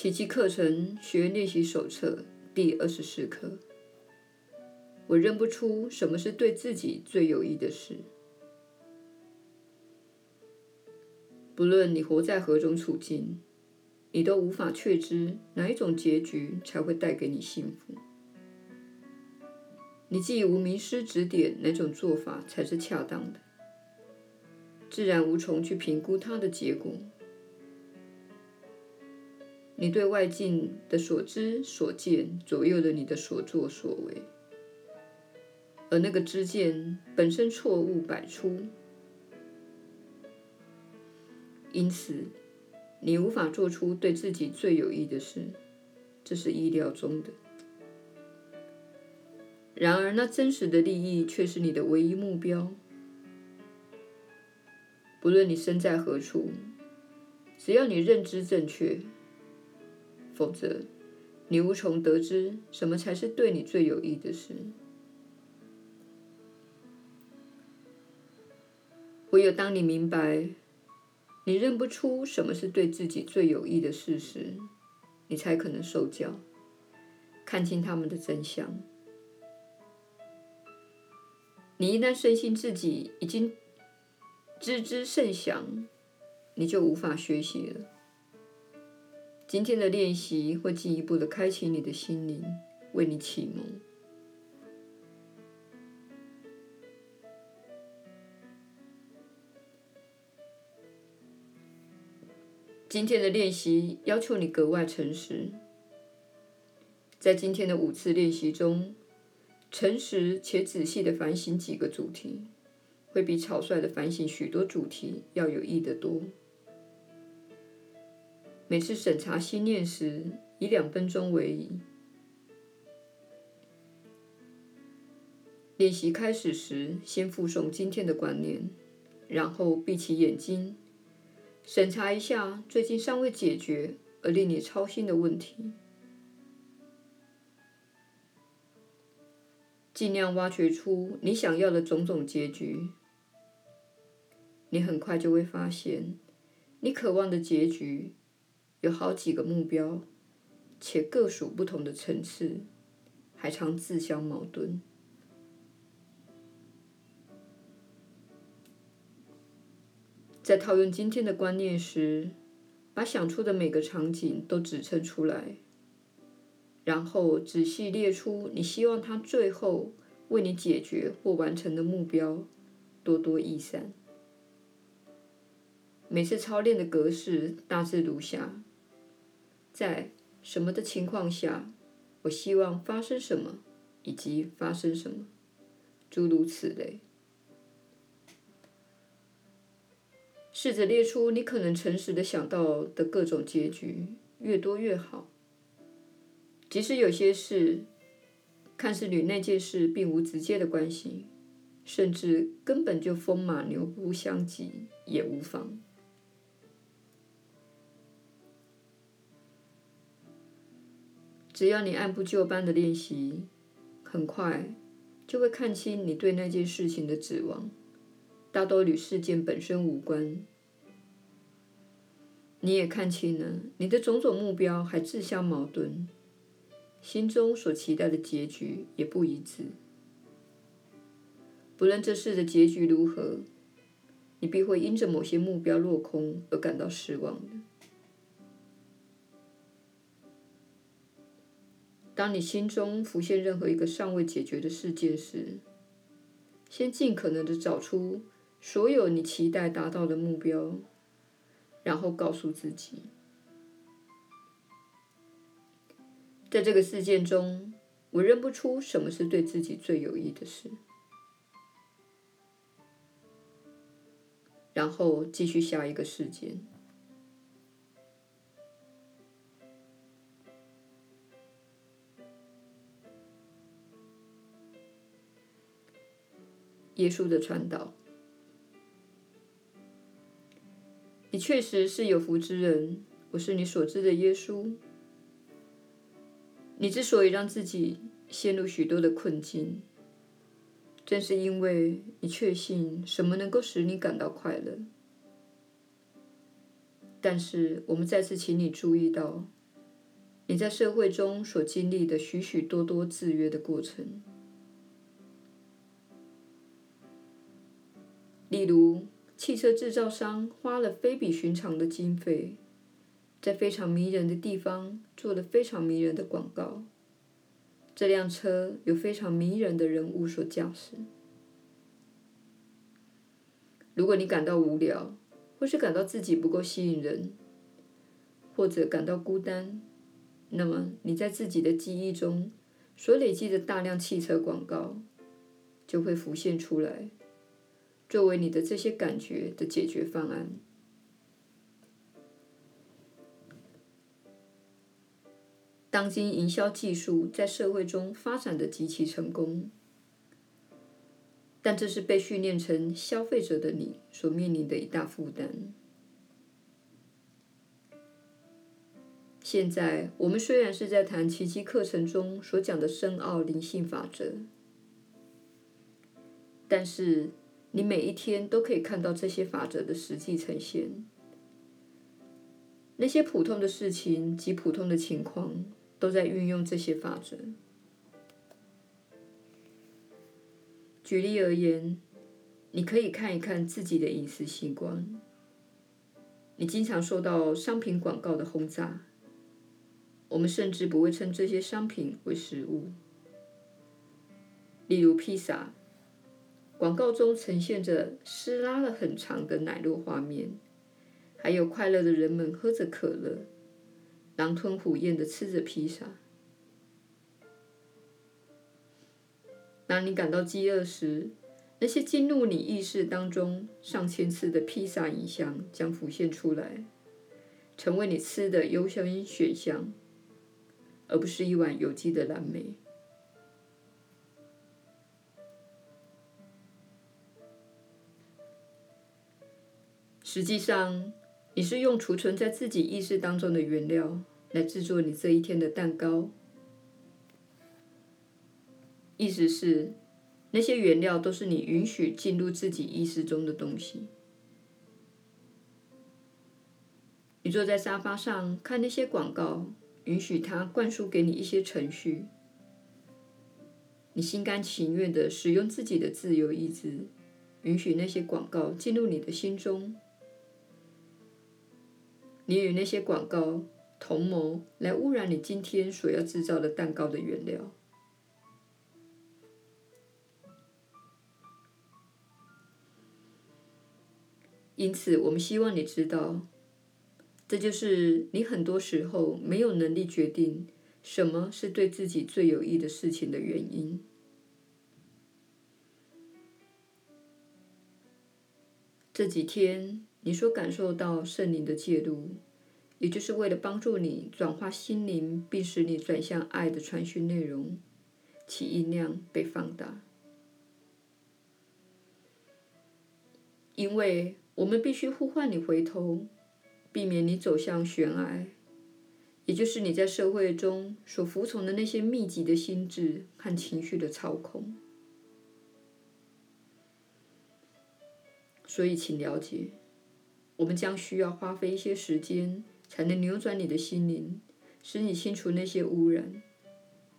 奇迹课程学练习手册第二十四课。我认不出什么是对自己最有益的事。不论你活在何种处境，你都无法确知哪一种结局才会带给你幸福。你既无名师指点哪种做法才是恰当的，自然无从去评估它的结果。你对外境的所知所见左右了你的所作所为，而那个知见本身错误百出，因此你无法做出对自己最有益的事，这是意料中的。然而，那真实的利益却是你的唯一目标。不论你身在何处，只要你认知正确，否则你无从得知什么才是对你最有益的事。唯有当你明白，你认不出什么是对自己最有益的事时，你才可能受教，看清他们的真相。你一旦深信自己已经知之甚详，你就无法学习了。今天的练习会进一步的开启你的心灵，为你启蒙。今天的练习要求你格外诚实。在今天的五次练习中，诚实且仔细地反省几个主题，会比草率地反省许多主题要有益得多。每次审查心念时，以两分钟为宜。练习开始时，先复诵今天的观念，然后闭起眼睛，审查一下最近尚未解决而令你操心的问题。尽量挖掘出你想要的种种结局。你很快就会发现，你渴望的结局有好几个目标，且各属不同的层次，还常自相矛盾。在套用今天的观念时，把想出的每个场景都指称出来。然后仔细列出你希望他最后为你解决或完成的目标，多多益善。每次操练的格式大致如下：在什么的情况下，我希望发生什么，以及发生什么，诸如此类。试着列出你可能诚实的想到的各种结局，越多越好。即使有些事看似与那件事并无直接的关系，甚至根本就风马牛不相及，也无妨。只要你按部就班的练习，很快就会看清你对那件事情的指望，大都与事件本身无关。你也看清了你的种种目标还自相矛盾。心中所期待的结局也不一致。不论这事的结局如何，你必会因着某些目标落空而感到失望的。当你心中浮现任何一个尚未解决的事件时，先尽可能的找出所有你期待达到的目标，然后告诉自己。在这个事件中，我认不出什么是对自己最有益的事。然后继续下一个事件。耶稣的传导。你确实是有福之人，我是你所知的耶稣。你之所以让自己陷入许多的困境，正是因为你确信什么能够使你感到快乐。但是，我们再次请你注意到，你在社会中所经历的许许多多制约的过程。例如，汽车制造商花了非比寻常的经费，在非常迷人的地方做了非常迷人的广告。这辆车由非常迷人的人物所驾驶。如果你感到无聊，或是感到自己不够吸引人，或者感到孤单，那么你在自己的记忆中所累积的大量汽车广告就会浮现出来。作为你的这些感觉的解决方案。当今营销技术在社会中发展得极其成功，但这是被训练成消费者的你所面临的一大负担。现在，我们虽然是在谈奇迹课程中所讲的深奥灵性法则，但是。你每一天都可以看到这些法则的实际呈现。那些普通的事情及普通的情况都在运用这些法则。举例而言，你可以看一看自己的饮食习惯。你经常受到商品广告的轰炸，我们甚至不会称这些商品为食物。例如披萨。广告中呈现着撕拉了很长的奶酪画面，还有快乐的人们喝着可乐，狼吞虎咽地吃着披萨。当你感到饥饿时，那些进入你意识当中上千次的披萨影像将浮现出来，成为你吃的优先选项，而不是一碗有机的蓝莓。实际上，你是用储存在自己意识当中的原料来制作你这一天的蛋糕。意思是，那些原料都是你允许进入自己意识中的东西。你坐在沙发上看那些广告，允许它灌输给你一些程序。你心甘情愿地使用自己的自由意志，允许那些广告进入你的心中。你与那些广告同谋来污染你今天所要制造的蛋糕的原料。因此，我们希望你知道，这就是你很多时候没有能力决定什么是对自己最有益的事情的原因。这几天。你所感受到圣灵的介入，也就是为了帮助你转化心灵，并使你转向爱的传讯内容，其音量被放大。因为我们必须呼唤你回头，避免你走向悬崖，也就是你在社会中所服从的那些密集的心智和情绪的操控。所以，请了解。我们将需要花费一些时间，才能扭转你的心灵，使你清除那些污染，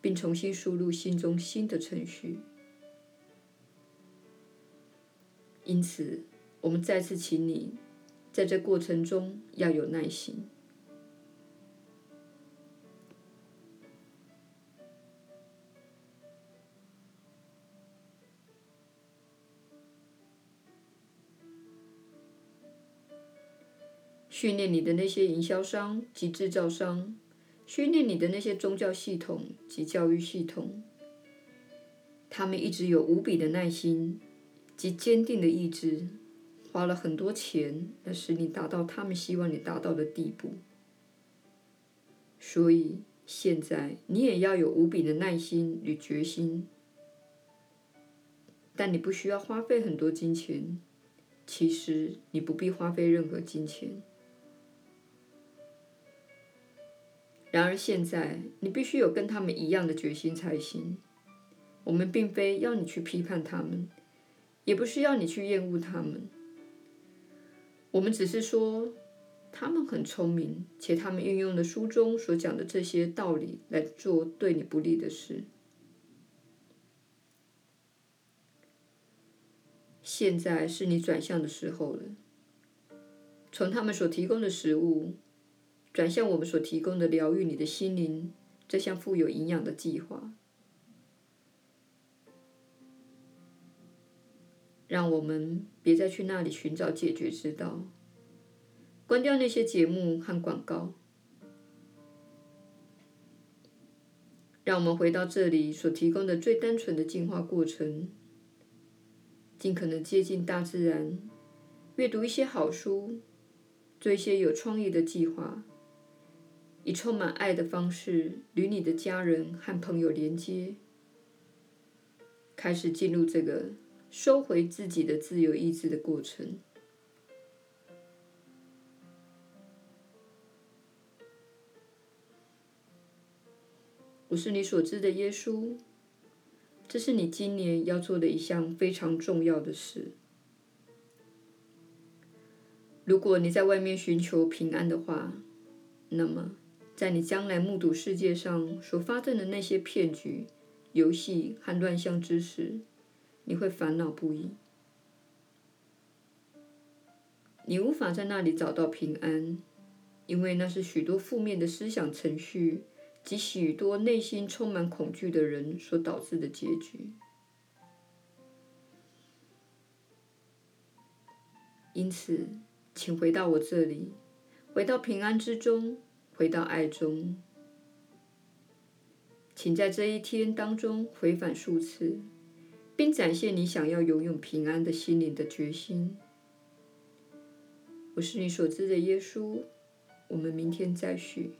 并重新输入心中新的程序。因此，我们再次请你，在这过程中要有耐心。训练你的那些营销商及制造商，训练你的那些宗教系统及教育系统，他们一直有无比的耐心及坚定的意志，花了很多钱来使你达到他们希望你达到的地步。所以现在你也要有无比的耐心与决心，但你不需要花费很多金钱。其实你不必花费任何金钱。然而现在，你必须有跟他们一样的决心才行。我们并非要你去批判他们，也不是要你去厌恶他们。我们只是说，他们很聪明，且他们运用了书中所讲的这些道理来做对你不利的事。现在是你转向的时候了。从他们所提供的食物，转向我们所提供的疗愈你的心灵这项富有营养的计划。让我们别再去那里寻找解决之道。关掉那些节目和广告。让我们回到这里所提供的最单纯的进化过程。尽可能接近大自然，阅读一些好书，做一些有创意的计划，以充满爱的方式与你的家人和朋友连接，开始进入这个收回自己的自由意志的过程。我是你所知的耶稣。这是你今年要做的一项非常重要的事。如果你在外面寻求平安的话，那么在你将来目睹世界上所发生的那些骗局、游戏和乱象之时，你会烦恼不已。你无法在那里找到平安，因为那是许多负面的思想程序。及许多内心充满恐惧的人所导致的结局。因此，请回到我这里，回到平安之中，回到爱中。请在这一天当中回返数次，并展现你想要拥有平安的心灵的决心。我是你所知的耶稣。我们明天再续。